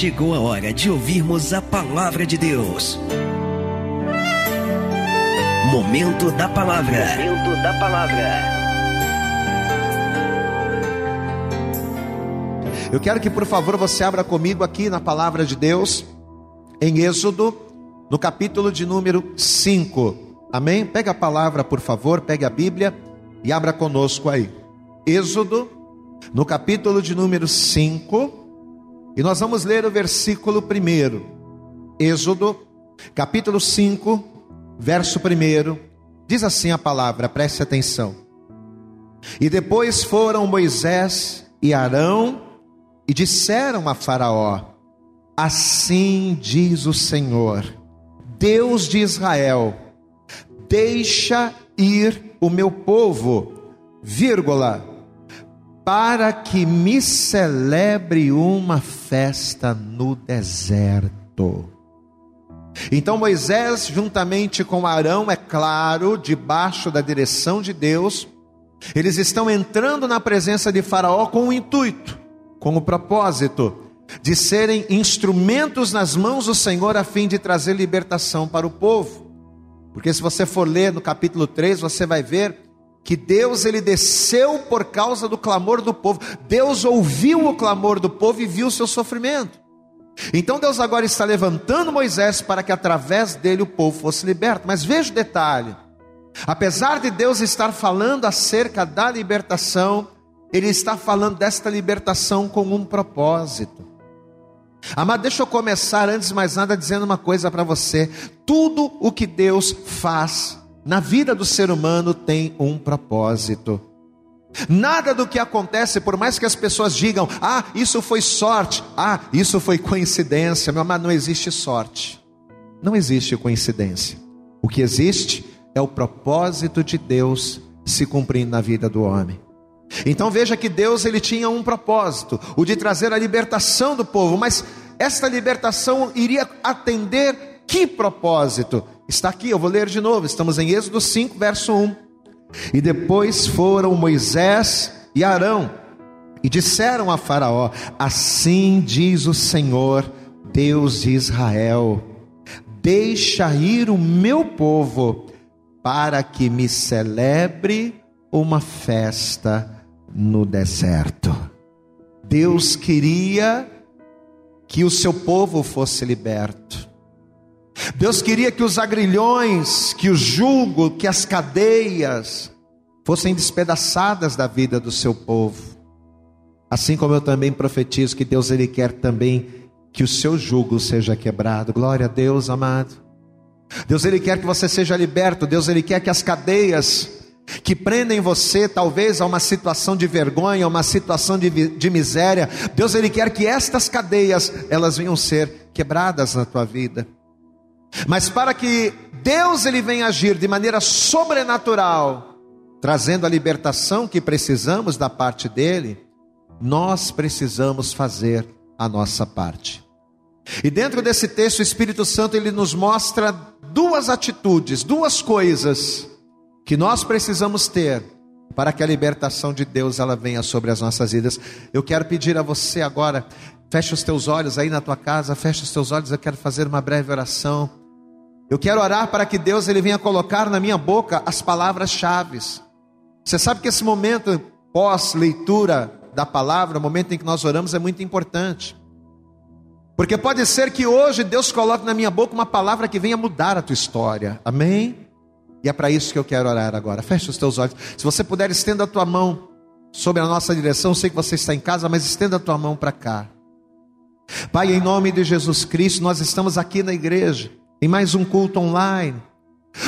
chegou a hora de ouvirmos a palavra de Deus. Momento da palavra. Momento da palavra. Eu quero que por favor você abra comigo aqui na palavra de Deus, em Êxodo, no capítulo de número 5. Amém? Pega a palavra, por favor, pegue a Bíblia e abra conosco aí. Êxodo, no capítulo de número 5, e nós vamos ler o versículo 1. Êxodo, capítulo 5, verso 1. Diz assim a palavra, preste atenção. E depois foram Moisés e Arão e disseram a Faraó: Assim diz o Senhor, Deus de Israel: Deixa ir o meu povo, vírgula, para que me celebre uma festa no deserto. Então Moisés, juntamente com Arão, é claro, debaixo da direção de Deus, eles estão entrando na presença de Faraó com o intuito, com o propósito de serem instrumentos nas mãos do Senhor a fim de trazer libertação para o povo. Porque se você for ler no capítulo 3, você vai ver que Deus ele desceu por causa do clamor do povo. Deus ouviu o clamor do povo e viu o seu sofrimento. Então Deus agora está levantando Moisés para que através dele o povo fosse liberto. Mas veja o detalhe: apesar de Deus estar falando acerca da libertação, Ele está falando desta libertação com um propósito. Amado, deixa eu começar antes de mais nada dizendo uma coisa para você: tudo o que Deus faz na vida do ser humano tem um propósito. Nada do que acontece, por mais que as pessoas digam, ah, isso foi sorte, ah, isso foi coincidência, meu amado, não existe sorte, não existe coincidência. O que existe é o propósito de Deus se cumprindo na vida do homem. Então veja que Deus ele tinha um propósito, o de trazer a libertação do povo, mas esta libertação iria atender que propósito? Está aqui, eu vou ler de novo, estamos em Êxodo 5, verso 1. E depois foram Moisés e Arão e disseram a Faraó: Assim diz o Senhor, Deus de Israel: Deixa ir o meu povo, para que me celebre uma festa no deserto. Deus queria que o seu povo fosse liberto. Deus queria que os agrilhões, que o jugo, que as cadeias fossem despedaçadas da vida do seu povo. Assim como eu também profetizo que Deus ele quer também que o seu jugo seja quebrado. Glória a Deus, amado. Deus ele quer que você seja liberto. Deus ele quer que as cadeias que prendem você talvez a uma situação de vergonha, a uma situação de, de miséria. Deus ele quer que estas cadeias elas venham ser quebradas na tua vida. Mas para que Deus ele venha agir de maneira sobrenatural, trazendo a libertação que precisamos da parte dele, nós precisamos fazer a nossa parte. E dentro desse texto, o Espírito Santo ele nos mostra duas atitudes, duas coisas que nós precisamos ter para que a libertação de Deus ela venha sobre as nossas vidas. Eu quero pedir a você agora, feche os teus olhos aí na tua casa, feche os teus olhos, eu quero fazer uma breve oração. Eu quero orar para que Deus ele venha colocar na minha boca as palavras-chave. Você sabe que esse momento pós leitura da palavra, o momento em que nós oramos é muito importante. Porque pode ser que hoje Deus coloque na minha boca uma palavra que venha mudar a tua história. Amém? E é para isso que eu quero orar agora. Feche os teus olhos. Se você puder, estenda a tua mão sobre a nossa direção. Eu sei que você está em casa, mas estenda a tua mão para cá. Pai, em nome de Jesus Cristo, nós estamos aqui na igreja, em mais um culto online.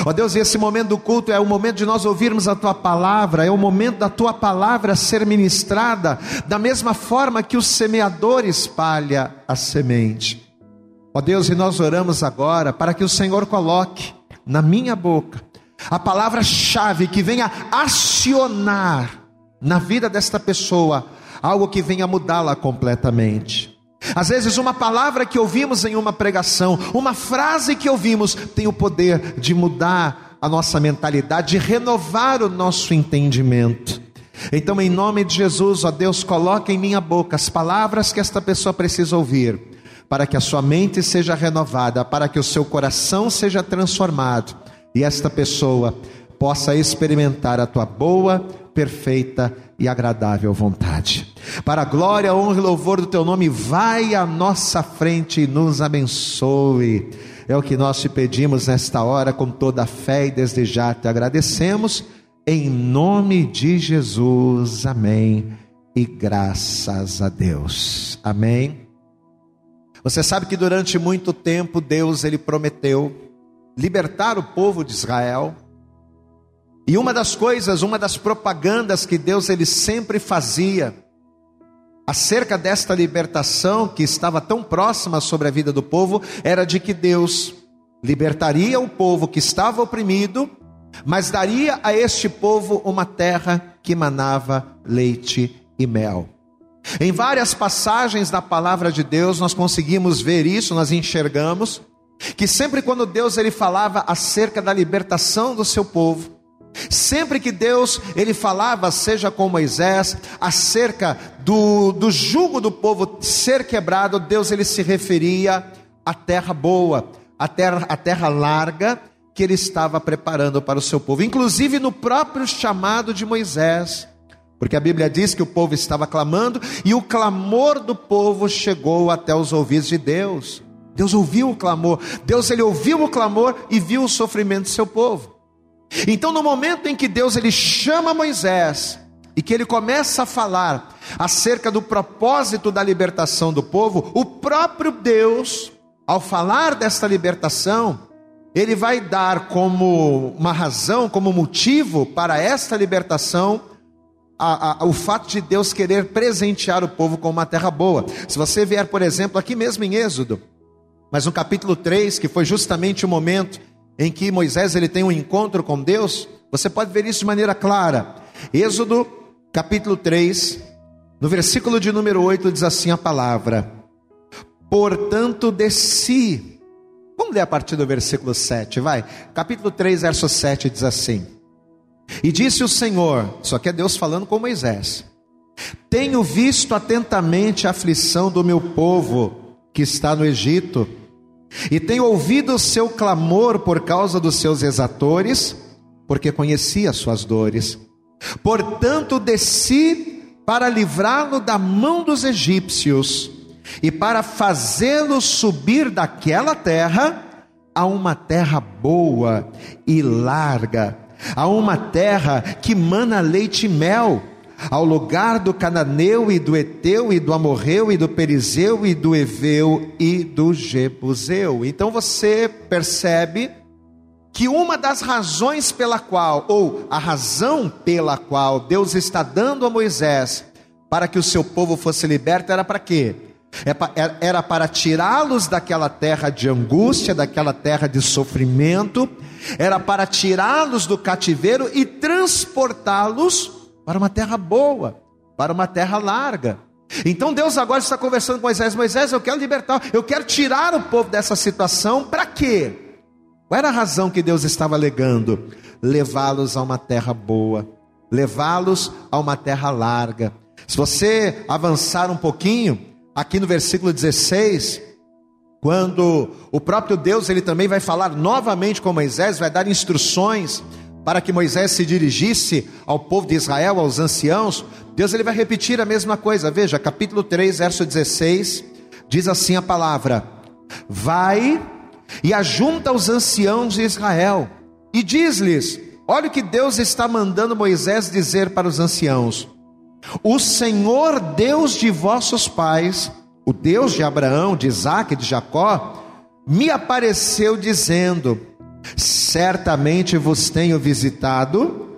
Ó oh Deus, esse momento do culto é o momento de nós ouvirmos a tua palavra, é o momento da tua palavra ser ministrada, da mesma forma que o semeador espalha a semente. Ó oh Deus, e nós oramos agora para que o Senhor coloque na minha boca a palavra-chave que venha acionar na vida desta pessoa algo que venha mudá-la completamente. Às vezes, uma palavra que ouvimos em uma pregação, uma frase que ouvimos, tem o poder de mudar a nossa mentalidade, de renovar o nosso entendimento. Então, em nome de Jesus, ó Deus, coloque em minha boca as palavras que esta pessoa precisa ouvir para que a sua mente seja renovada, para que o seu coração seja transformado e esta pessoa possa experimentar a tua boa, perfeita e agradável vontade. Para a glória, honra e louvor do teu nome, vai à nossa frente e nos abençoe. É o que nós te pedimos nesta hora com toda a fé e desde já te agradecemos. Em nome de Jesus. Amém. E graças a Deus. Amém. Você sabe que durante muito tempo Deus ele prometeu libertar o povo de Israel. E uma das coisas, uma das propagandas que Deus ele sempre fazia acerca desta libertação que estava tão próxima sobre a vida do povo, era de que Deus libertaria o povo que estava oprimido, mas daria a este povo uma terra que manava leite e mel. Em várias passagens da palavra de Deus nós conseguimos ver isso, nós enxergamos que sempre quando Deus ele falava acerca da libertação do seu povo, Sempre que Deus ele falava, seja com Moisés, acerca do, do jugo do povo ser quebrado, Deus ele se referia à terra boa, à terra, à terra larga que ele estava preparando para o seu povo, inclusive no próprio chamado de Moisés, porque a Bíblia diz que o povo estava clamando e o clamor do povo chegou até os ouvidos de Deus. Deus ouviu o clamor, Deus ele ouviu o clamor e viu o sofrimento do seu povo. Então, no momento em que Deus ele chama Moisés e que ele começa a falar acerca do propósito da libertação do povo, o próprio Deus, ao falar desta libertação, ele vai dar como uma razão, como motivo para esta libertação, a, a, o fato de Deus querer presentear o povo com uma terra boa. Se você vier, por exemplo, aqui mesmo em Êxodo, mas no capítulo 3, que foi justamente o momento em que Moisés ele tem um encontro com Deus, você pode ver isso de maneira clara. Êxodo, capítulo 3, no versículo de número 8 diz assim a palavra: Portanto, desci. Vamos ler a partir do versículo 7, vai. Capítulo 3, verso 7 diz assim: E disse o Senhor, só que é Deus falando com Moisés: Tenho visto atentamente a aflição do meu povo que está no Egito e tenho ouvido o seu clamor por causa dos seus exatores, porque conhecia as suas dores. Portanto, desci para livrá-lo da mão dos egípcios e para fazê-lo subir daquela terra a uma terra boa e larga, a uma terra que mana leite e mel ao lugar do cananeu e do eteu e do amorreu e do perizeu e do eveu e do jebuseu. Então você percebe que uma das razões pela qual, ou a razão pela qual Deus está dando a Moisés para que o seu povo fosse liberto era para quê? É era para tirá-los daquela terra de angústia, daquela terra de sofrimento, era para tirá-los do cativeiro e transportá-los para uma terra boa, para uma terra larga. Então Deus agora está conversando com Moisés: Moisés, eu quero libertar, eu quero tirar o povo dessa situação, para quê? Qual era a razão que Deus estava alegando? Levá-los a uma terra boa, levá-los a uma terra larga. Se você avançar um pouquinho, aqui no versículo 16, quando o próprio Deus ele também vai falar novamente com Moisés, vai dar instruções para que Moisés se dirigisse ao povo de Israel, aos anciãos, Deus ele vai repetir a mesma coisa. Veja, capítulo 3, verso 16, diz assim a palavra: Vai e ajunta os anciãos de Israel e diz-lhes: Olha o que Deus está mandando Moisés dizer para os anciãos: O Senhor Deus de vossos pais, o Deus de Abraão, de Isaac e de Jacó, me apareceu dizendo: Certamente vos tenho visitado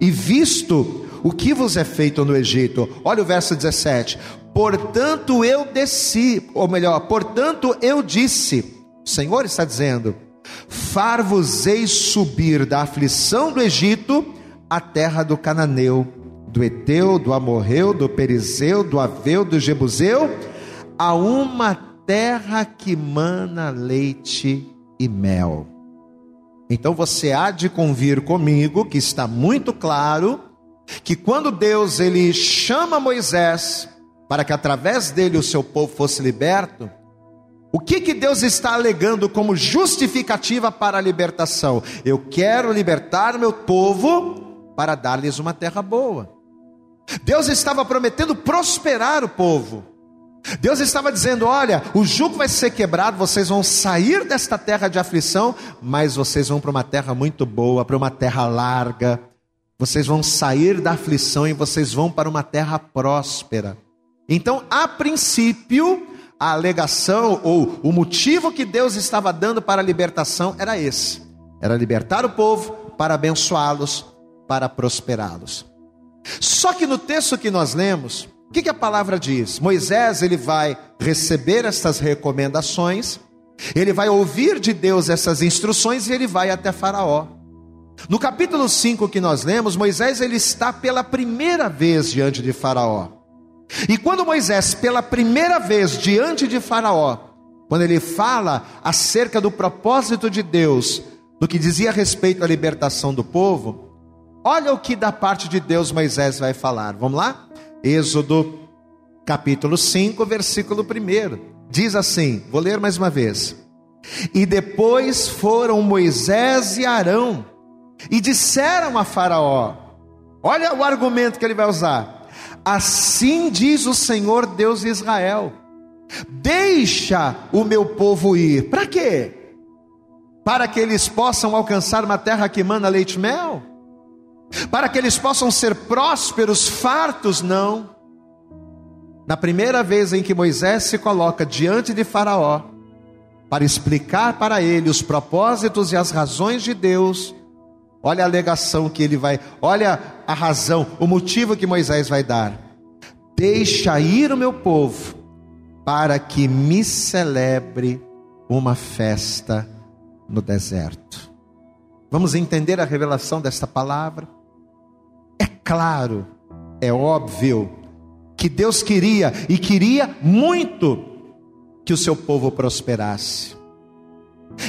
e visto o que vos é feito no Egito. Olha o verso 17. Portanto eu desci, ou melhor, portanto eu disse, o Senhor está dizendo: Far-vos-ei subir da aflição do Egito à terra do Cananeu, do Eteu, do Amorreu, do Perizeu, do Aveu, do Jebuseu, a uma terra que mana leite e mel. Então você há de convir comigo que está muito claro que quando Deus ele chama Moisés para que através dele o seu povo fosse liberto, O que, que Deus está alegando como justificativa para a libertação? Eu quero libertar meu povo para dar-lhes uma terra boa. Deus estava prometendo prosperar o povo. Deus estava dizendo: olha, o jugo vai ser quebrado, vocês vão sair desta terra de aflição, mas vocês vão para uma terra muito boa, para uma terra larga. Vocês vão sair da aflição e vocês vão para uma terra próspera. Então, a princípio, a alegação ou o motivo que Deus estava dando para a libertação era esse: era libertar o povo para abençoá-los, para prosperá-los. Só que no texto que nós lemos, o que, que a palavra diz? Moisés ele vai receber estas recomendações, ele vai ouvir de Deus essas instruções e ele vai até Faraó. No capítulo 5 que nós lemos, Moisés ele está pela primeira vez diante de Faraó. E quando Moisés, pela primeira vez diante de Faraó, quando ele fala acerca do propósito de Deus, do que dizia a respeito à libertação do povo, olha o que da parte de Deus Moisés vai falar. Vamos lá? Êxodo capítulo 5, versículo 1. Diz assim: vou ler mais uma vez. E depois foram Moisés e Arão e disseram a Faraó: Olha o argumento que ele vai usar. Assim diz o Senhor Deus de Israel: Deixa o meu povo ir. Para quê? Para que eles possam alcançar uma terra que manda leite e mel? Para que eles possam ser prósperos, fartos, não. Na primeira vez em que Moisés se coloca diante de Faraó, para explicar para ele os propósitos e as razões de Deus, olha a alegação que ele vai, olha a razão, o motivo que Moisés vai dar. Deixa ir o meu povo, para que me celebre uma festa no deserto. Vamos entender a revelação desta palavra? Claro, é óbvio, que Deus queria e queria muito que o seu povo prosperasse.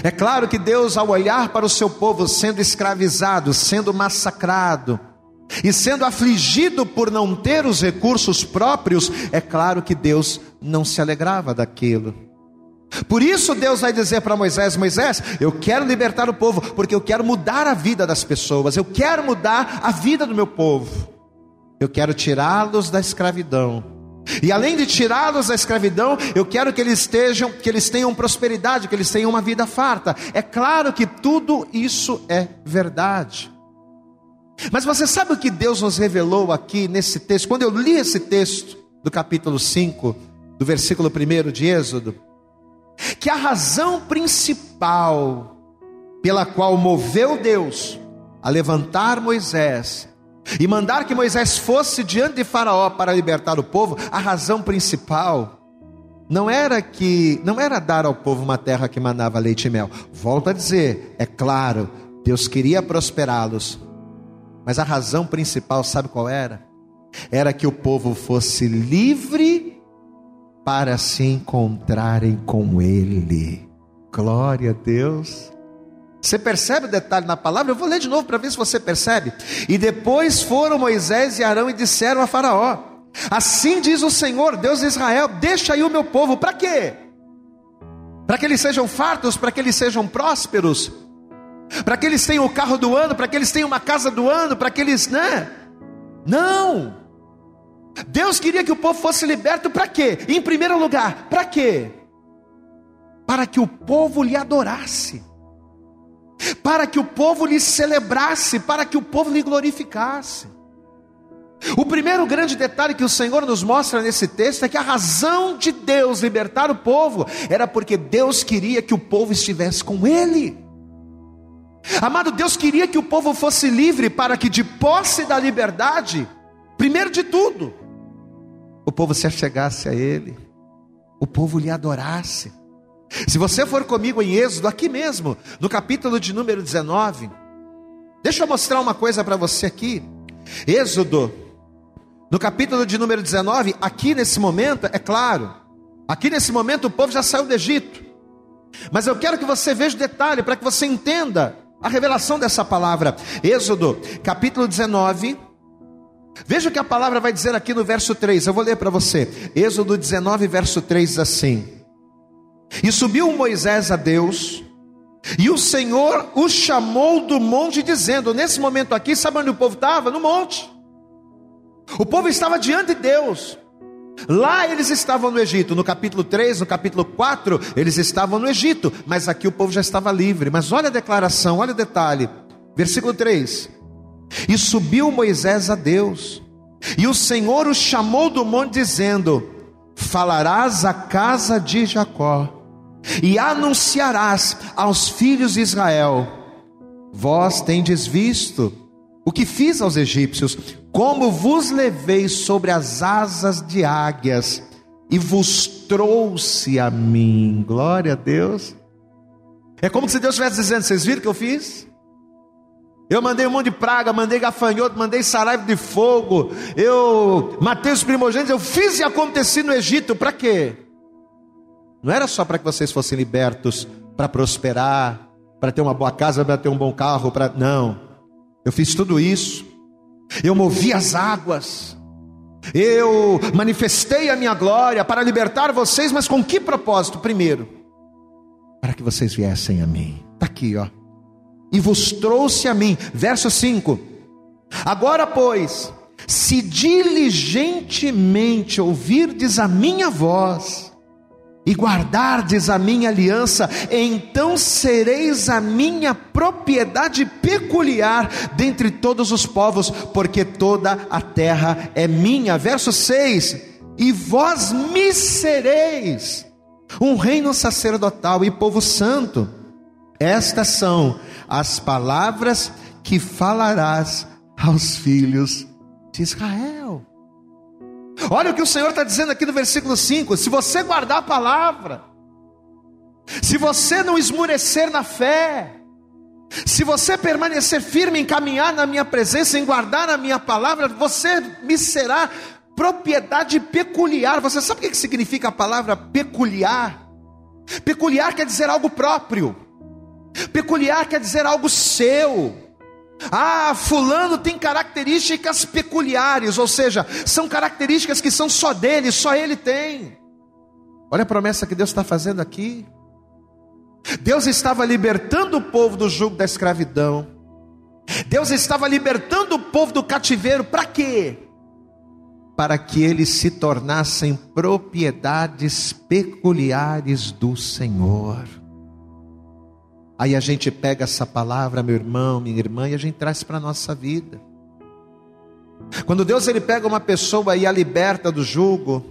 É claro que Deus, ao olhar para o seu povo sendo escravizado, sendo massacrado, e sendo afligido por não ter os recursos próprios, é claro que Deus não se alegrava daquilo. Por isso Deus vai dizer para Moisés: Moisés, eu quero libertar o povo, porque eu quero mudar a vida das pessoas, eu quero mudar a vida do meu povo, eu quero tirá-los da escravidão. E além de tirá-los da escravidão, eu quero que eles estejam, que eles tenham prosperidade, que eles tenham uma vida farta. É claro que tudo isso é verdade. Mas você sabe o que Deus nos revelou aqui nesse texto? Quando eu li esse texto do capítulo 5, do versículo 1 de Êxodo, que a razão principal pela qual moveu Deus a levantar Moisés e mandar que Moisés fosse diante de Faraó para libertar o povo, a razão principal não era que não era dar ao povo uma terra que manava leite e mel. Volto a dizer, é claro, Deus queria prosperá-los. Mas a razão principal, sabe qual era? Era que o povo fosse livre para se encontrarem com Ele. Glória a Deus. Você percebe o detalhe na palavra? Eu vou ler de novo para ver se você percebe. E depois foram Moisés e Arão e disseram a Faraó: Assim diz o Senhor, Deus de Israel: Deixa aí o meu povo, para quê? Para que eles sejam fartos, para que eles sejam prósperos, para que eles tenham o carro do ano, para que eles tenham uma casa do ano, para que eles, né? Não. Deus queria que o povo fosse liberto para quê? Em primeiro lugar, para quê? Para que o povo lhe adorasse, para que o povo lhe celebrasse, para que o povo lhe glorificasse. O primeiro grande detalhe que o Senhor nos mostra nesse texto é que a razão de Deus libertar o povo era porque Deus queria que o povo estivesse com Ele. Amado, Deus queria que o povo fosse livre para que, de posse da liberdade, primeiro de tudo, o povo se achegasse a Ele, o povo lhe adorasse. Se você for comigo em Êxodo, aqui mesmo, no capítulo de número 19, deixa eu mostrar uma coisa para você aqui. Êxodo, no capítulo de número 19, aqui nesse momento, é claro, aqui nesse momento o povo já saiu do Egito. Mas eu quero que você veja o detalhe para que você entenda a revelação dessa palavra. Êxodo, capítulo 19, Veja o que a palavra vai dizer aqui no verso 3, eu vou ler para você. Êxodo 19, verso 3 diz assim: E subiu Moisés a Deus, e o Senhor o chamou do monte, dizendo: Nesse momento aqui, sabe onde o povo estava? No monte. O povo estava diante de Deus. Lá eles estavam no Egito, no capítulo 3, no capítulo 4, eles estavam no Egito, mas aqui o povo já estava livre. Mas olha a declaração, olha o detalhe. Versículo 3: E subiu Moisés a Deus, e o Senhor o chamou do monte, dizendo: Falarás à casa de Jacó e anunciarás aos filhos de Israel: Vós tendes visto o que fiz aos egípcios, como vos levei sobre as asas de águias e vos trouxe a mim. Glória a Deus. É como se Deus estivesse dizendo: Vocês viram o que eu fiz? Eu mandei um monte de praga, mandei gafanhoto, mandei saraiva de fogo, eu matei os primogênitos, eu fiz e aconteci no Egito, para quê? Não era só para que vocês fossem libertos, para prosperar, para ter uma boa casa, para ter um bom carro, para não. Eu fiz tudo isso. Eu movi as águas. Eu manifestei a minha glória para libertar vocês, mas com que propósito? Primeiro, para que vocês viessem a mim. Está aqui, ó. E vos trouxe a mim. Verso 5. Agora, pois, se diligentemente ouvirdes a minha voz, e guardardes a minha aliança, então sereis a minha propriedade peculiar dentre todos os povos, porque toda a terra é minha. Verso 6: E vós me sereis um reino sacerdotal e povo santo. Estas são as palavras que falarás aos filhos de Israel. Olha o que o Senhor está dizendo aqui no versículo 5: se você guardar a palavra, se você não esmurecer na fé, se você permanecer firme em caminhar na minha presença, em guardar a minha palavra, você me será propriedade peculiar. Você sabe o que significa a palavra peculiar? Peculiar quer dizer algo próprio, peculiar quer dizer algo seu. Ah, Fulano tem características peculiares, ou seja, são características que são só dele, só ele tem. Olha a promessa que Deus está fazendo aqui. Deus estava libertando o povo do jugo da escravidão. Deus estava libertando o povo do cativeiro, para quê? Para que eles se tornassem propriedades peculiares do Senhor. Aí a gente pega essa palavra, meu irmão, minha irmã, e a gente traz para a nossa vida. Quando Deus ele pega uma pessoa e a liberta do jugo,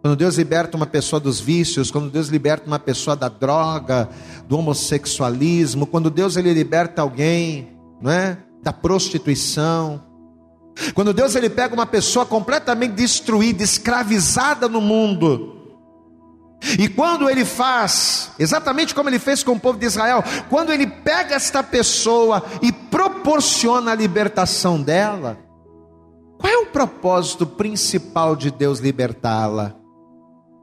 quando Deus liberta uma pessoa dos vícios, quando Deus liberta uma pessoa da droga, do homossexualismo, quando Deus ele liberta alguém, não é? Da prostituição. Quando Deus ele pega uma pessoa completamente destruída, escravizada no mundo, e quando ele faz, exatamente como ele fez com o povo de Israel, quando ele pega esta pessoa e proporciona a libertação dela, qual é o propósito principal de Deus libertá-la?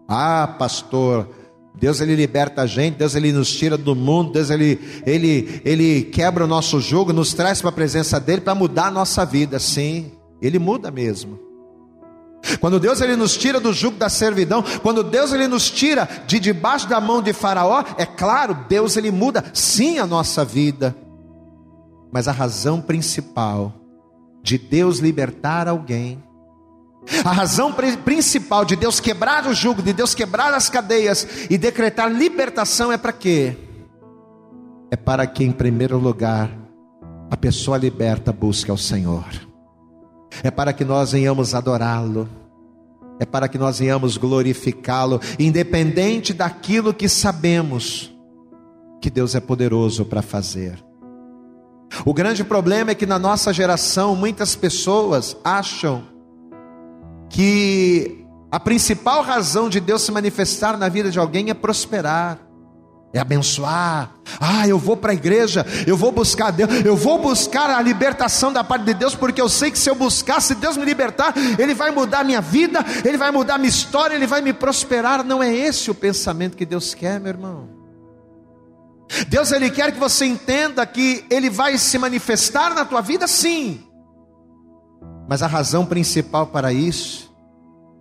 Ah, pastor, Deus ele liberta a gente, Deus ele nos tira do mundo, Deus ele ele ele quebra o nosso jugo, nos traz para a presença dele para mudar a nossa vida. Sim, ele muda mesmo. Quando Deus ele nos tira do jugo da servidão, quando Deus ele nos tira de debaixo da mão de Faraó, é claro, Deus ele muda sim a nossa vida. Mas a razão principal de Deus libertar alguém, a razão principal de Deus quebrar o jugo, de Deus quebrar as cadeias e decretar libertação é para quê? É para que em primeiro lugar a pessoa liberta busque ao Senhor é para que nós venhamos adorá-lo, é para que nós venhamos glorificá-lo, independente daquilo que sabemos que Deus é poderoso para fazer. O grande problema é que na nossa geração muitas pessoas acham que a principal razão de Deus se manifestar na vida de alguém é prosperar é abençoar. Ah, eu vou para a igreja, eu vou buscar Deus, eu vou buscar a libertação da parte de Deus, porque eu sei que se eu buscar, se Deus me libertar, Ele vai mudar a minha vida, Ele vai mudar a minha história, Ele vai me prosperar. Não é esse o pensamento que Deus quer, meu irmão. Deus Ele quer que você entenda que Ele vai se manifestar na tua vida, sim. Mas a razão principal para isso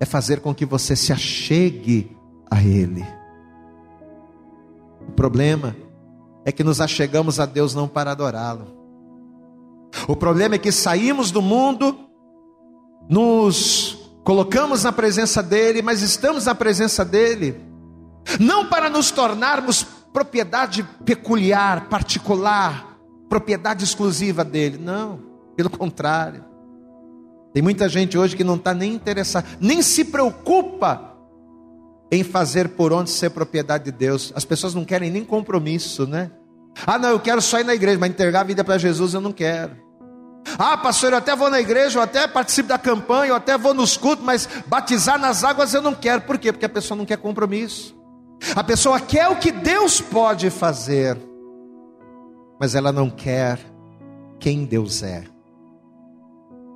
é fazer com que você se achegue a Ele problema é que nos achegamos a Deus não para adorá-lo. O problema é que saímos do mundo, nos colocamos na presença dEle, mas estamos na presença dEle, não para nos tornarmos propriedade peculiar, particular, propriedade exclusiva dEle, não, pelo contrário. Tem muita gente hoje que não está nem interessada, nem se preocupa em fazer por onde ser propriedade de Deus. As pessoas não querem nem compromisso, né? Ah, não, eu quero só ir na igreja, mas entregar a vida para Jesus eu não quero. Ah, pastor, eu até vou na igreja, eu até participo da campanha, eu até vou nos cultos, mas batizar nas águas eu não quero. Por quê? Porque a pessoa não quer compromisso. A pessoa quer o que Deus pode fazer, mas ela não quer quem Deus é.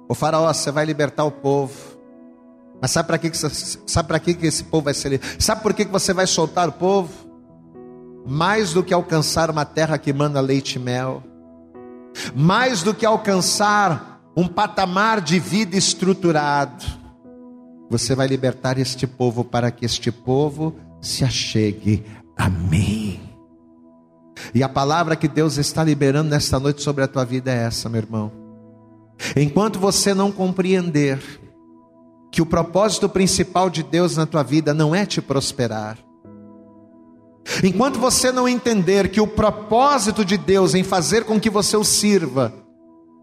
O faraó, você vai libertar o povo. Mas sabe para que, que, sabe para que, que esse povo vai ser livre? Sabe por que, que você vai soltar o povo? Mais do que alcançar uma terra que manda leite e mel, mais do que alcançar um patamar de vida estruturado, você vai libertar este povo para que este povo se achegue a mim. E a palavra que Deus está liberando nesta noite sobre a tua vida é essa, meu irmão. Enquanto você não compreender que o propósito principal de Deus na tua vida não é te prosperar, enquanto você não entender que o propósito de Deus em fazer com que você o sirva,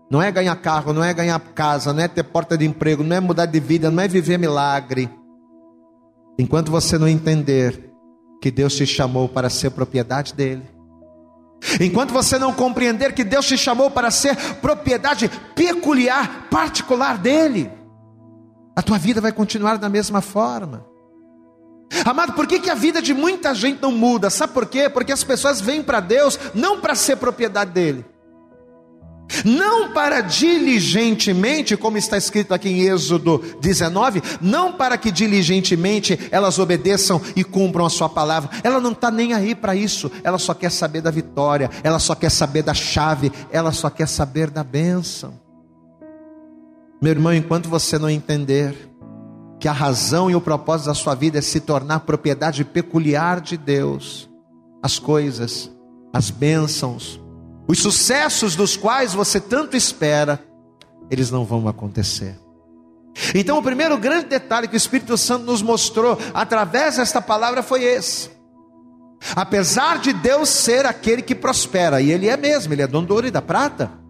não é ganhar carro, não é ganhar casa, não é ter porta de emprego, não é mudar de vida, não é viver milagre. Enquanto você não entender que Deus te chamou para ser propriedade dele, Enquanto você não compreender que Deus te chamou para ser propriedade peculiar, particular dele, a tua vida vai continuar da mesma forma. Amado, por que, que a vida de muita gente não muda? Sabe por quê? Porque as pessoas vêm para Deus não para ser propriedade dele, não para diligentemente, como está escrito aqui em Êxodo 19, não para que diligentemente elas obedeçam e cumpram a sua palavra, ela não está nem aí para isso, ela só quer saber da vitória, ela só quer saber da chave, ela só quer saber da bênção. Meu irmão, enquanto você não entender que a razão e o propósito da sua vida é se tornar propriedade peculiar de Deus, as coisas, as bênçãos, os sucessos dos quais você tanto espera, eles não vão acontecer. Então, o primeiro grande detalhe que o Espírito Santo nos mostrou através desta palavra foi esse. Apesar de Deus ser aquele que prospera, e Ele é mesmo, Ele é dono do ouro e da prata.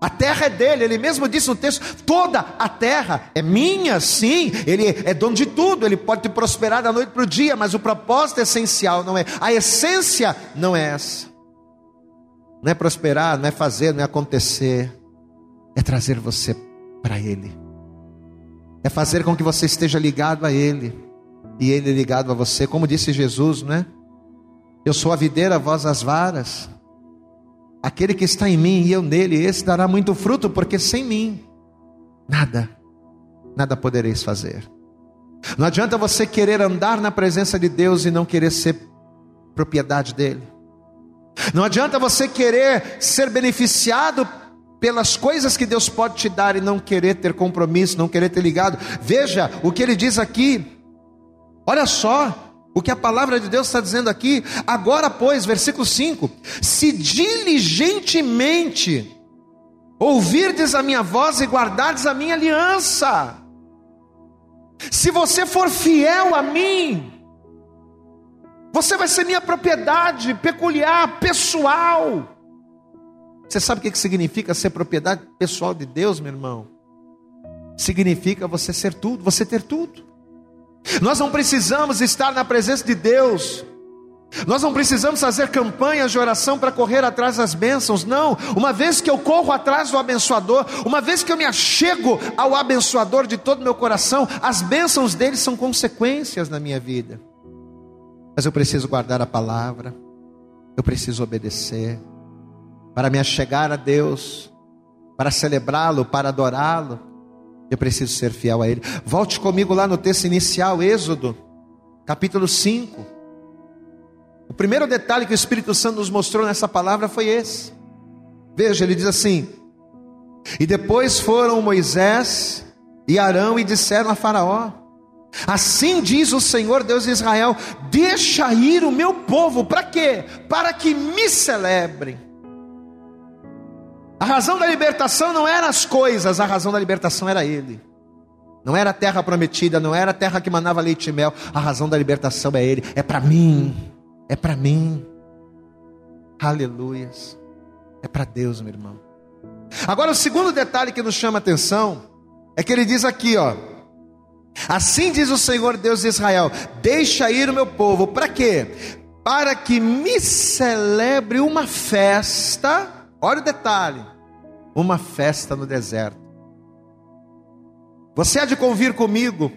A terra é dele, ele mesmo disse no texto: toda a terra é minha, sim, ele é dono de tudo, ele pode te prosperar da noite para o dia, mas o propósito essencial não é, a essência não é essa. Não é prosperar, não é fazer, não é acontecer. É trazer você para Ele. É fazer com que você esteja ligado a Ele. E Ele ligado a você. Como disse Jesus, não é? Eu sou a videira, vós as varas. Aquele que está em mim e eu nele, esse dará muito fruto, porque sem mim, nada, nada podereis fazer. Não adianta você querer andar na presença de Deus e não querer ser propriedade dele. Não adianta você querer ser beneficiado pelas coisas que Deus pode te dar e não querer ter compromisso, não querer ter ligado. Veja o que ele diz aqui. Olha só o que a palavra de Deus está dizendo aqui. Agora, pois, versículo 5: Se diligentemente ouvirdes a minha voz e guardardes a minha aliança, se você for fiel a mim, você vai ser minha propriedade peculiar, pessoal. Você sabe o que significa ser propriedade pessoal de Deus, meu irmão? Significa você ser tudo, você ter tudo. Nós não precisamos estar na presença de Deus. Nós não precisamos fazer campanhas de oração para correr atrás das bênçãos, não. Uma vez que eu corro atrás do abençoador, uma vez que eu me achego ao abençoador de todo meu coração, as bênçãos dele são consequências na minha vida mas eu preciso guardar a palavra, eu preciso obedecer, para me achegar a Deus, para celebrá-lo, para adorá-lo, eu preciso ser fiel a Ele. Volte comigo lá no texto inicial, Êxodo, capítulo 5. O primeiro detalhe que o Espírito Santo nos mostrou nessa palavra foi esse. Veja, ele diz assim: E depois foram Moisés e Arão e disseram a Faraó: Assim diz o Senhor Deus de Israel: Deixa ir o meu povo, para quê? Para que me celebrem. A razão da libertação não era as coisas, a razão da libertação era Ele. Não era a terra prometida, não era a terra que manava leite e mel. A razão da libertação é Ele, é para mim, é para mim. Aleluias, é para Deus, meu irmão. Agora, o segundo detalhe que nos chama a atenção é que ele diz aqui, ó. Assim diz o Senhor Deus de Israel: Deixa ir o meu povo, para quê? Para que me celebre uma festa. Olha o detalhe: uma festa no deserto. Você há de convir comigo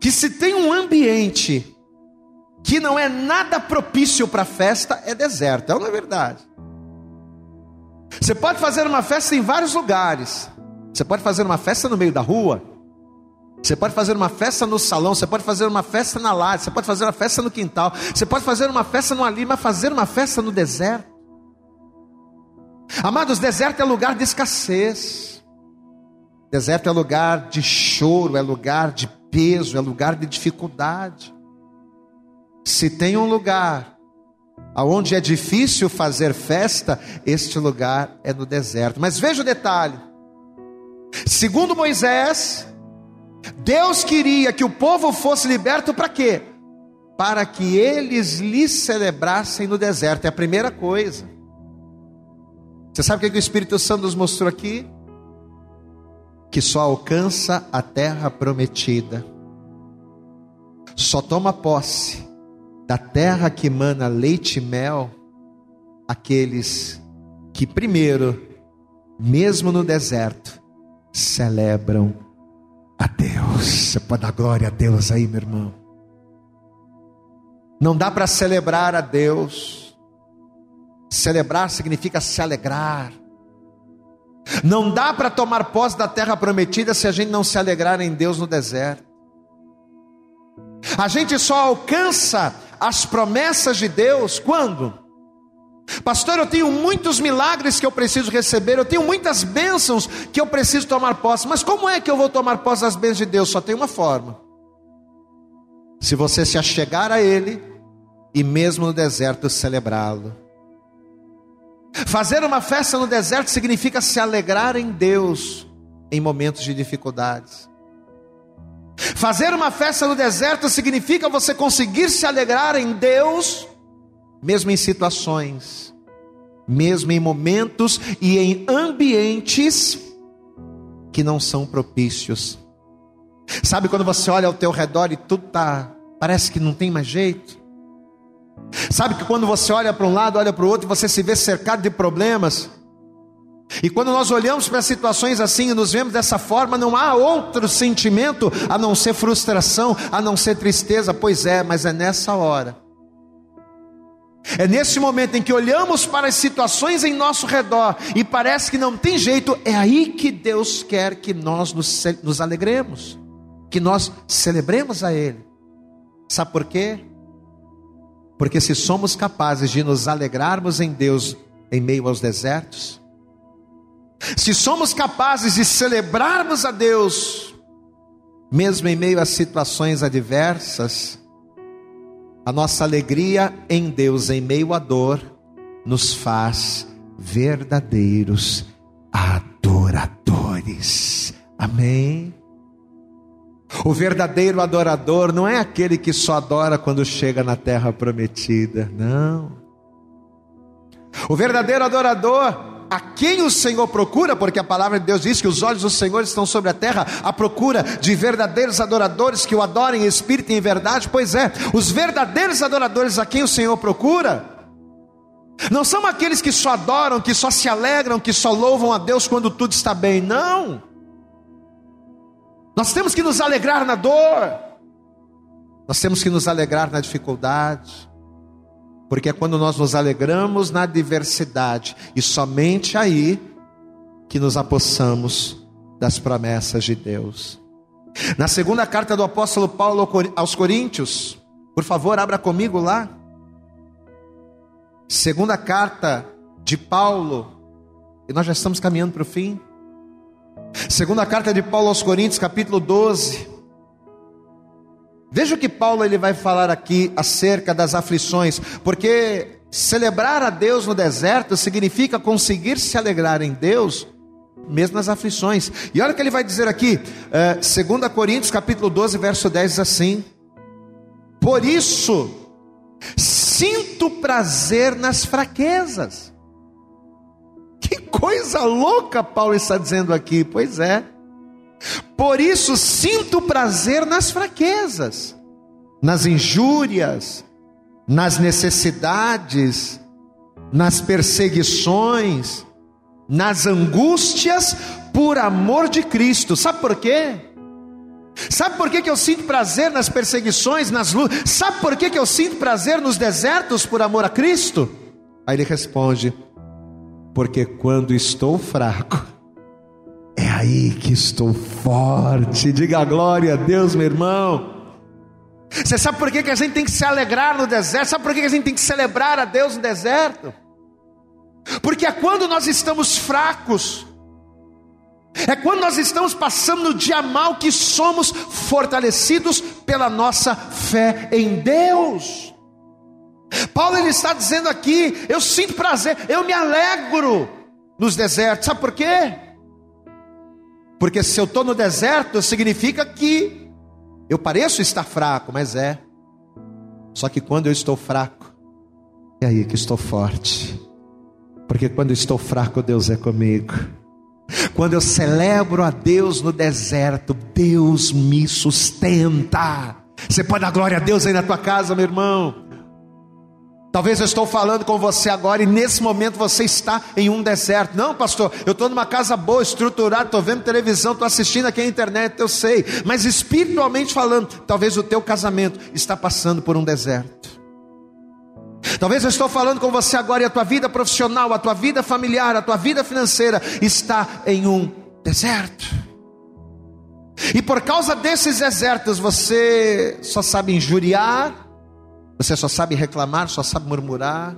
que se tem um ambiente que não é nada propício para festa, é deserto, é não é verdade? Você pode fazer uma festa em vários lugares. Você pode fazer uma festa no meio da rua. Você pode fazer uma festa no salão, você pode fazer uma festa na laje, você pode fazer uma festa no quintal, você pode fazer uma festa no ali, mas fazer uma festa no deserto. Amados, deserto é lugar de escassez. Deserto é lugar de choro, é lugar de peso, é lugar de dificuldade. Se tem um lugar aonde é difícil fazer festa, este lugar é no deserto. Mas veja o detalhe. Segundo Moisés, Deus queria que o povo fosse liberto para quê? Para que eles lhe celebrassem no deserto. É a primeira coisa. Você sabe o que o Espírito Santo nos mostrou aqui? Que só alcança a terra prometida, só toma posse da terra que mana leite e mel, aqueles que primeiro, mesmo no deserto, celebram a Deus. Você pode dar glória a Deus aí, meu irmão. Não dá para celebrar a Deus. Celebrar significa se alegrar. Não dá para tomar posse da terra prometida se a gente não se alegrar em Deus no deserto. A gente só alcança as promessas de Deus quando? Pastor, eu tenho muitos milagres que eu preciso receber, eu tenho muitas bênçãos que eu preciso tomar posse, mas como é que eu vou tomar posse das bênçãos de Deus? Só tem uma forma. Se você se achegar a Ele e mesmo no deserto celebrá-lo. Fazer uma festa no deserto significa se alegrar em Deus em momentos de dificuldades. Fazer uma festa no deserto significa você conseguir se alegrar em Deus, mesmo em situações, mesmo em momentos e em ambientes que não são propícios. Sabe quando você olha ao teu redor e tudo tá, parece que não tem mais jeito? Sabe que quando você olha para um lado, olha para o outro, você se vê cercado de problemas, e quando nós olhamos para situações assim e nos vemos dessa forma, não há outro sentimento a não ser frustração, a não ser tristeza. Pois é, mas é nessa hora. É nesse momento em que olhamos para as situações em nosso redor e parece que não tem jeito, é aí que Deus quer que nós nos, nos alegremos, que nós celebremos a Ele. Sabe por quê? Porque se somos capazes de nos alegrarmos em Deus em meio aos desertos, se somos capazes de celebrarmos a Deus, mesmo em meio a situações adversas, a nossa alegria em Deus, em meio à dor, nos faz verdadeiros adoradores. Amém? O verdadeiro adorador não é aquele que só adora quando chega na terra prometida, não. O verdadeiro adorador a quem o Senhor procura, porque a palavra de Deus diz que os olhos do Senhor estão sobre a terra, à procura de verdadeiros adoradores que o adorem em espírito e em verdade. Pois é, os verdadeiros adoradores a quem o Senhor procura, não são aqueles que só adoram, que só se alegram, que só louvam a Deus quando tudo está bem, não. Nós temos que nos alegrar na dor, nós temos que nos alegrar na dificuldade, porque é quando nós nos alegramos na diversidade e somente aí que nos apossamos das promessas de Deus. Na segunda carta do apóstolo Paulo aos Coríntios, por favor, abra comigo lá. Segunda carta de Paulo, e nós já estamos caminhando para o fim. Segunda carta de Paulo aos Coríntios, capítulo 12. Veja o que Paulo ele vai falar aqui acerca das aflições, porque celebrar a Deus no deserto significa conseguir se alegrar em Deus mesmo nas aflições. E olha o que ele vai dizer aqui, é, 2 Coríntios capítulo 12, verso 10 diz assim: Por isso sinto prazer nas fraquezas. Coisa louca Paulo está dizendo aqui, pois é. Por isso sinto prazer nas fraquezas, nas injúrias, nas necessidades, nas perseguições, nas angústias por amor de Cristo. Sabe por quê? Sabe por que, que eu sinto prazer nas perseguições, nas lutas? Sabe por que, que eu sinto prazer nos desertos por amor a Cristo? Aí ele responde: Porque quando estou fraco, é aí que estou forte. Diga glória a Deus, meu irmão. Você sabe por que, que a gente tem que se alegrar no deserto? Sabe por que, que a gente tem que celebrar a Deus no deserto? Porque é quando nós estamos fracos, é quando nós estamos passando no dia mal que somos fortalecidos pela nossa fé em Deus. Paulo ele está dizendo aqui: eu sinto prazer, eu me alegro nos desertos. Sabe por quê? Porque se eu estou no deserto, significa que eu pareço estar fraco, mas é. Só que quando eu estou fraco, é aí que estou forte. Porque quando estou fraco, Deus é comigo. Quando eu celebro a Deus no deserto, Deus me sustenta. Você pode dar glória a Deus aí na tua casa, meu irmão. Talvez eu estou falando com você agora e nesse momento você está em um deserto. Não, pastor, eu estou numa casa boa, estruturada, estou vendo televisão, estou assistindo aqui na internet, eu sei. Mas espiritualmente falando, talvez o teu casamento está passando por um deserto. Talvez eu estou falando com você agora e a tua vida profissional, a tua vida familiar, a tua vida financeira está em um deserto. E por causa desses desertos você só sabe injuriar, você só sabe reclamar, só sabe murmurar.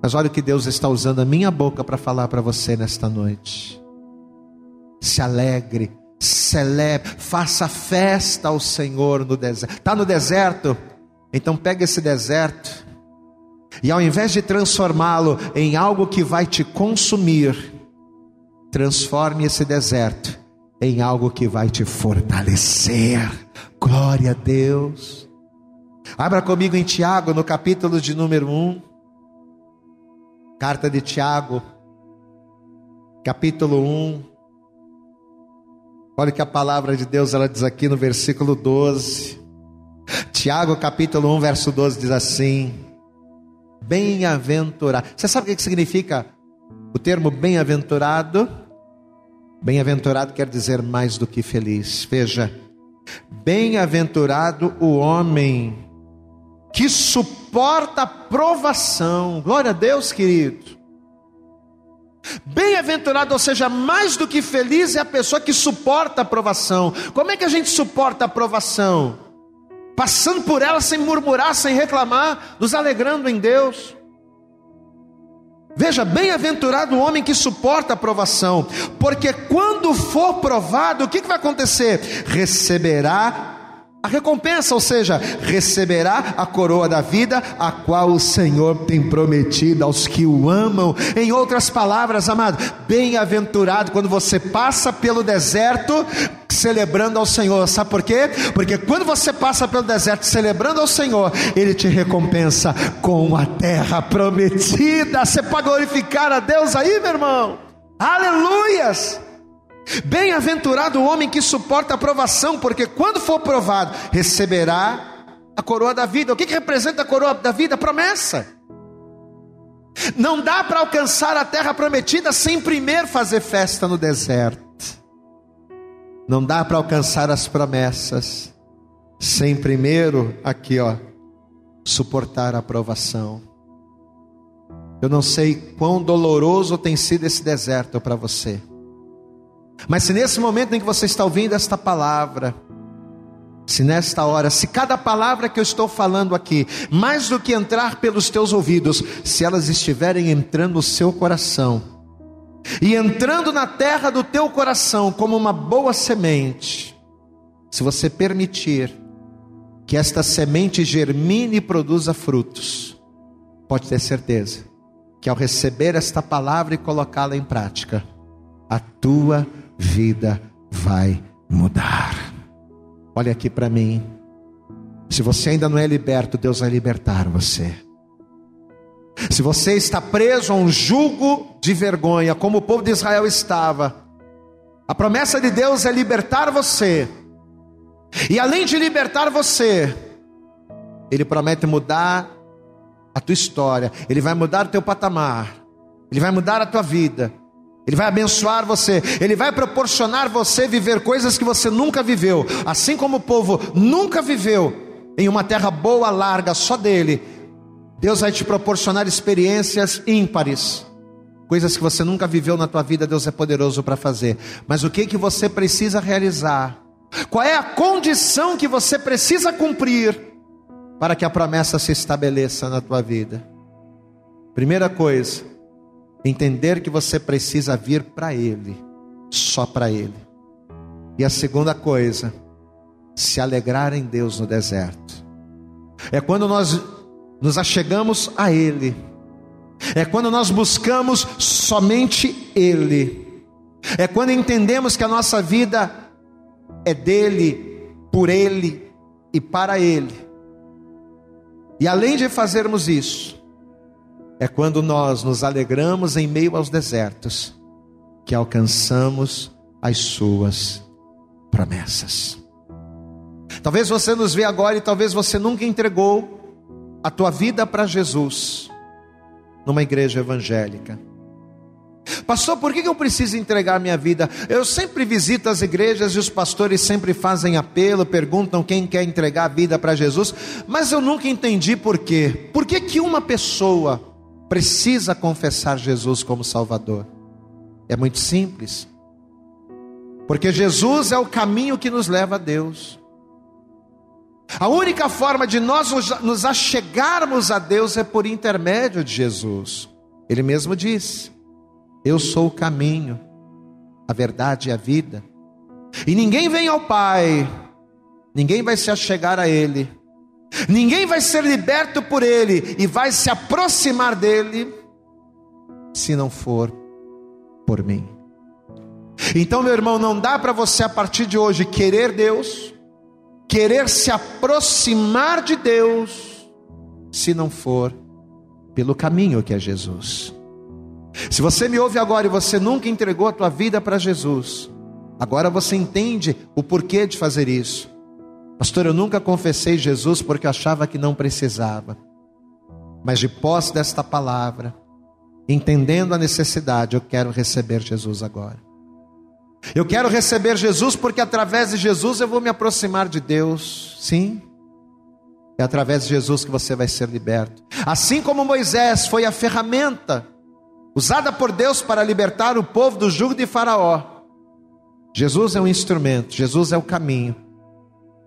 Mas olha o que Deus está usando a minha boca para falar para você nesta noite. Se alegre, celebre, faça festa ao Senhor no deserto. Está no deserto? Então pega esse deserto e ao invés de transformá-lo em algo que vai te consumir, transforme esse deserto em algo que vai te fortalecer. Glória a Deus. Abra comigo em Tiago, no capítulo de número 1. Carta de Tiago, capítulo 1. Olha que a palavra de Deus ela diz aqui no versículo 12. Tiago, capítulo 1, verso 12 diz assim: Bem-aventurado. Você sabe o que significa o termo bem-aventurado? Bem-aventurado quer dizer mais do que feliz. Veja, bem-aventurado o homem que suporta a provação. Glória a Deus, querido. Bem-aventurado, ou seja, mais do que feliz é a pessoa que suporta a provação. Como é que a gente suporta a provação? passando por ela sem murmurar, sem reclamar, nos alegrando em Deus. Veja, bem-aventurado o homem que suporta a provação, porque quando for provado, o que, que vai acontecer? Receberá a recompensa, ou seja, receberá a coroa da vida, a qual o Senhor tem prometido aos que o amam. Em outras palavras, amado, bem-aventurado quando você passa pelo deserto celebrando ao Senhor. Sabe por quê? Porque quando você passa pelo deserto celebrando ao Senhor, Ele te recompensa com a terra prometida. Você pode glorificar a Deus aí, meu irmão. Aleluias! Bem-aventurado o homem que suporta a provação, porque quando for provado, receberá a coroa da vida. O que, que representa a coroa da vida? promessa. Não dá para alcançar a terra prometida sem primeiro fazer festa no deserto. Não dá para alcançar as promessas sem primeiro, aqui ó, suportar a provação. Eu não sei quão doloroso tem sido esse deserto para você. Mas se nesse momento em que você está ouvindo esta palavra, se nesta hora, se cada palavra que eu estou falando aqui, mais do que entrar pelos teus ouvidos, se elas estiverem entrando no seu coração, e entrando na terra do teu coração como uma boa semente, se você permitir, que esta semente germine e produza frutos, pode ter certeza que ao receber esta palavra e colocá-la em prática, a tua vai mudar. Olha aqui para mim. Se você ainda não é liberto, Deus vai libertar você. Se você está preso a um jugo de vergonha, como o povo de Israel estava, a promessa de Deus é libertar você. E além de libertar você, Ele promete mudar a tua história, Ele vai mudar o teu patamar, Ele vai mudar a tua vida, Ele vai abençoar você, Ele vai proporcionar você viver coisas que você nunca viveu, assim como o povo nunca viveu em uma terra boa, larga, só dele. Deus vai te proporcionar experiências ímpares. Coisas que você nunca viveu na tua vida, Deus é poderoso para fazer. Mas o que que você precisa realizar? Qual é a condição que você precisa cumprir para que a promessa se estabeleça na tua vida? Primeira coisa, entender que você precisa vir para ele, só para ele. E a segunda coisa, se alegrar em Deus no deserto. É quando nós nos achegamos a ele é quando nós buscamos somente Ele, é quando entendemos que a nossa vida é dele, por Ele e para Ele. E além de fazermos isso, é quando nós nos alegramos em meio aos desertos, que alcançamos as Suas promessas. Talvez você nos vê agora e talvez você nunca entregou a tua vida para Jesus numa igreja evangélica. Pastor, por que eu preciso entregar minha vida? Eu sempre visito as igrejas e os pastores sempre fazem apelo, perguntam quem quer entregar a vida para Jesus, mas eu nunca entendi por quê. Por que, que uma pessoa precisa confessar Jesus como Salvador? É muito simples. Porque Jesus é o caminho que nos leva a Deus. A única forma de nós nos achegarmos a Deus é por intermédio de Jesus. Ele mesmo disse: Eu sou o caminho, a verdade e a vida. E ninguém vem ao Pai, ninguém vai se achegar a Ele, ninguém vai ser liberto por Ele e vai se aproximar dele, se não for por mim. Então, meu irmão, não dá para você a partir de hoje querer Deus querer se aproximar de Deus, se não for pelo caminho que é Jesus. Se você me ouve agora e você nunca entregou a tua vida para Jesus, agora você entende o porquê de fazer isso. Pastor, eu nunca confessei Jesus porque achava que não precisava. Mas de posse desta palavra, entendendo a necessidade, eu quero receber Jesus agora. Eu quero receber Jesus porque através de Jesus eu vou me aproximar de Deus. Sim. É através de Jesus que você vai ser liberto. Assim como Moisés foi a ferramenta usada por Deus para libertar o povo do jugo de Faraó. Jesus é um instrumento, Jesus é o caminho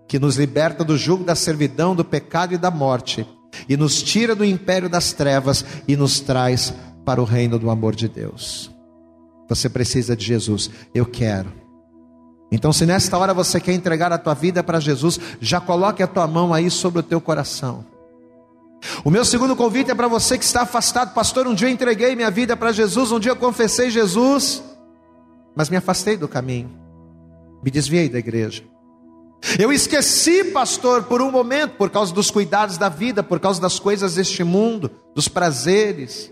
que nos liberta do jugo da servidão, do pecado e da morte, e nos tira do império das trevas e nos traz para o reino do amor de Deus. Você precisa de Jesus. Eu quero. Então, se nesta hora você quer entregar a tua vida para Jesus, já coloque a tua mão aí sobre o teu coração. O meu segundo convite é para você que está afastado, pastor. Um dia eu entreguei minha vida para Jesus, um dia eu confessei Jesus, mas me afastei do caminho, me desviei da igreja. Eu esqueci, pastor, por um momento, por causa dos cuidados da vida, por causa das coisas deste mundo, dos prazeres,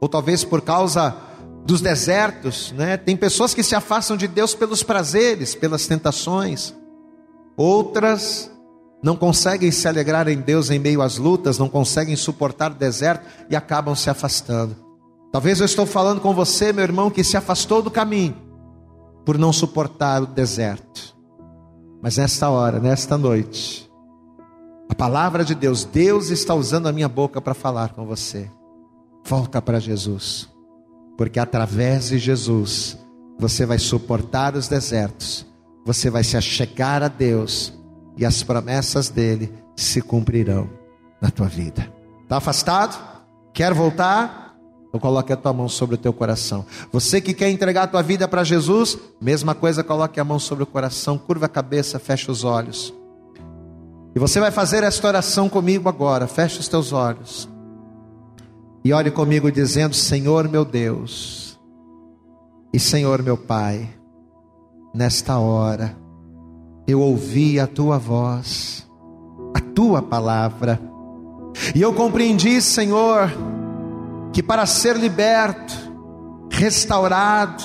ou talvez por causa dos desertos, né? Tem pessoas que se afastam de Deus pelos prazeres, pelas tentações. Outras não conseguem se alegrar em Deus em meio às lutas, não conseguem suportar o deserto e acabam se afastando. Talvez eu estou falando com você, meu irmão, que se afastou do caminho por não suportar o deserto. Mas nesta hora, nesta noite, a palavra de Deus, Deus está usando a minha boca para falar com você. Volta para Jesus porque através de Jesus você vai suportar os desertos, você vai se achegar a Deus e as promessas dele se cumprirão na tua vida. Está afastado? Quer voltar? Então coloque a tua mão sobre o teu coração. Você que quer entregar a tua vida para Jesus, mesma coisa, coloque a mão sobre o coração, curva a cabeça, fecha os olhos. E você vai fazer esta oração comigo agora. Feche os teus olhos. E ore comigo dizendo: Senhor meu Deus e Senhor meu Pai, nesta hora eu ouvi a tua voz, a tua palavra, e eu compreendi, Senhor, que para ser liberto, restaurado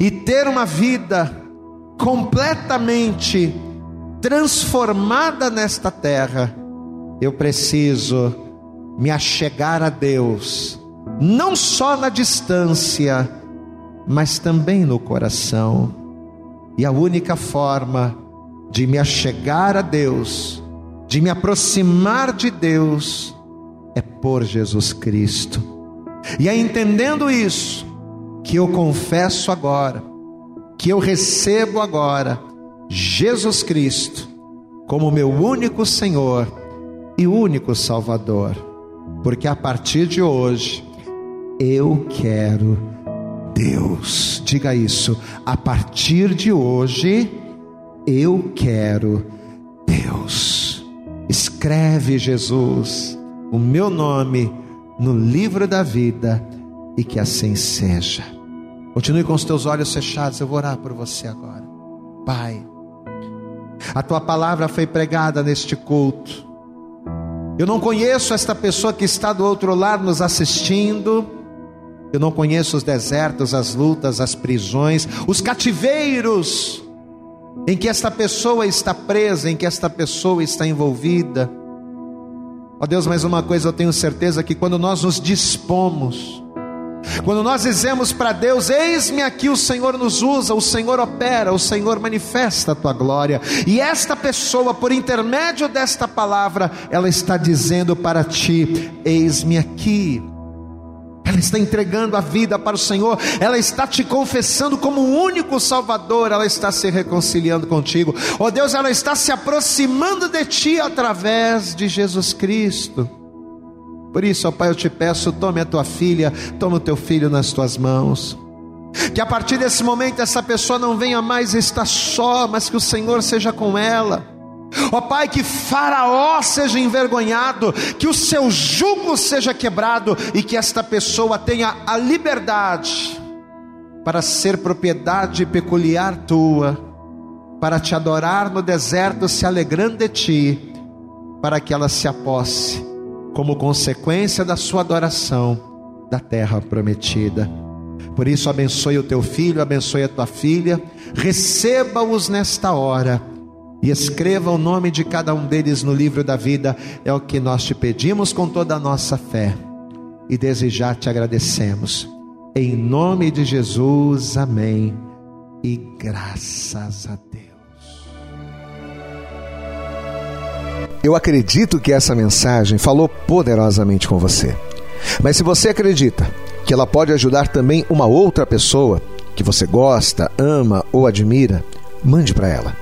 e ter uma vida completamente transformada nesta terra, eu preciso me achegar a Deus, não só na distância, mas também no coração. E a única forma de me achegar a Deus, de me aproximar de Deus, é por Jesus Cristo. E é entendendo isso que eu confesso agora, que eu recebo agora Jesus Cristo como meu único Senhor e único Salvador, porque a partir de hoje eu quero Deus. Diga isso, a partir de hoje eu quero Deus. Escreve, Jesus, o meu nome no livro da vida e que assim seja. Continue com os teus olhos fechados, eu vou orar por você agora. Pai, a tua palavra foi pregada neste culto. Eu não conheço esta pessoa que está do outro lado nos assistindo. Eu não conheço os desertos, as lutas, as prisões, os cativeiros em que esta pessoa está presa, em que esta pessoa está envolvida. Ó oh Deus, mais uma coisa eu tenho certeza que quando nós nos dispomos, quando nós dizemos para Deus: Eis-me aqui, o Senhor nos usa, o Senhor opera, o Senhor manifesta a tua glória, e esta pessoa, por intermédio desta palavra, ela está dizendo para ti: Eis-me aqui ela está entregando a vida para o Senhor, ela está te confessando como o único Salvador, ela está se reconciliando contigo. Oh Deus, ela está se aproximando de ti através de Jesus Cristo. Por isso, ó Pai, eu te peço, tome a tua filha, tome o teu filho nas tuas mãos. Que a partir desse momento essa pessoa não venha mais estar só, mas que o Senhor seja com ela Ó oh, Pai, que Faraó seja envergonhado, que o seu jugo seja quebrado e que esta pessoa tenha a liberdade para ser propriedade peculiar tua, para te adorar no deserto, se alegrando de ti, para que ela se aposse, como consequência da sua adoração, da terra prometida. Por isso, abençoe o teu filho, abençoe a tua filha, receba-os nesta hora e escreva o nome de cada um deles no livro da vida, é o que nós te pedimos com toda a nossa fé. E desde já te agradecemos. Em nome de Jesus, amém. E graças a Deus. Eu acredito que essa mensagem falou poderosamente com você. Mas se você acredita que ela pode ajudar também uma outra pessoa que você gosta, ama ou admira, mande para ela.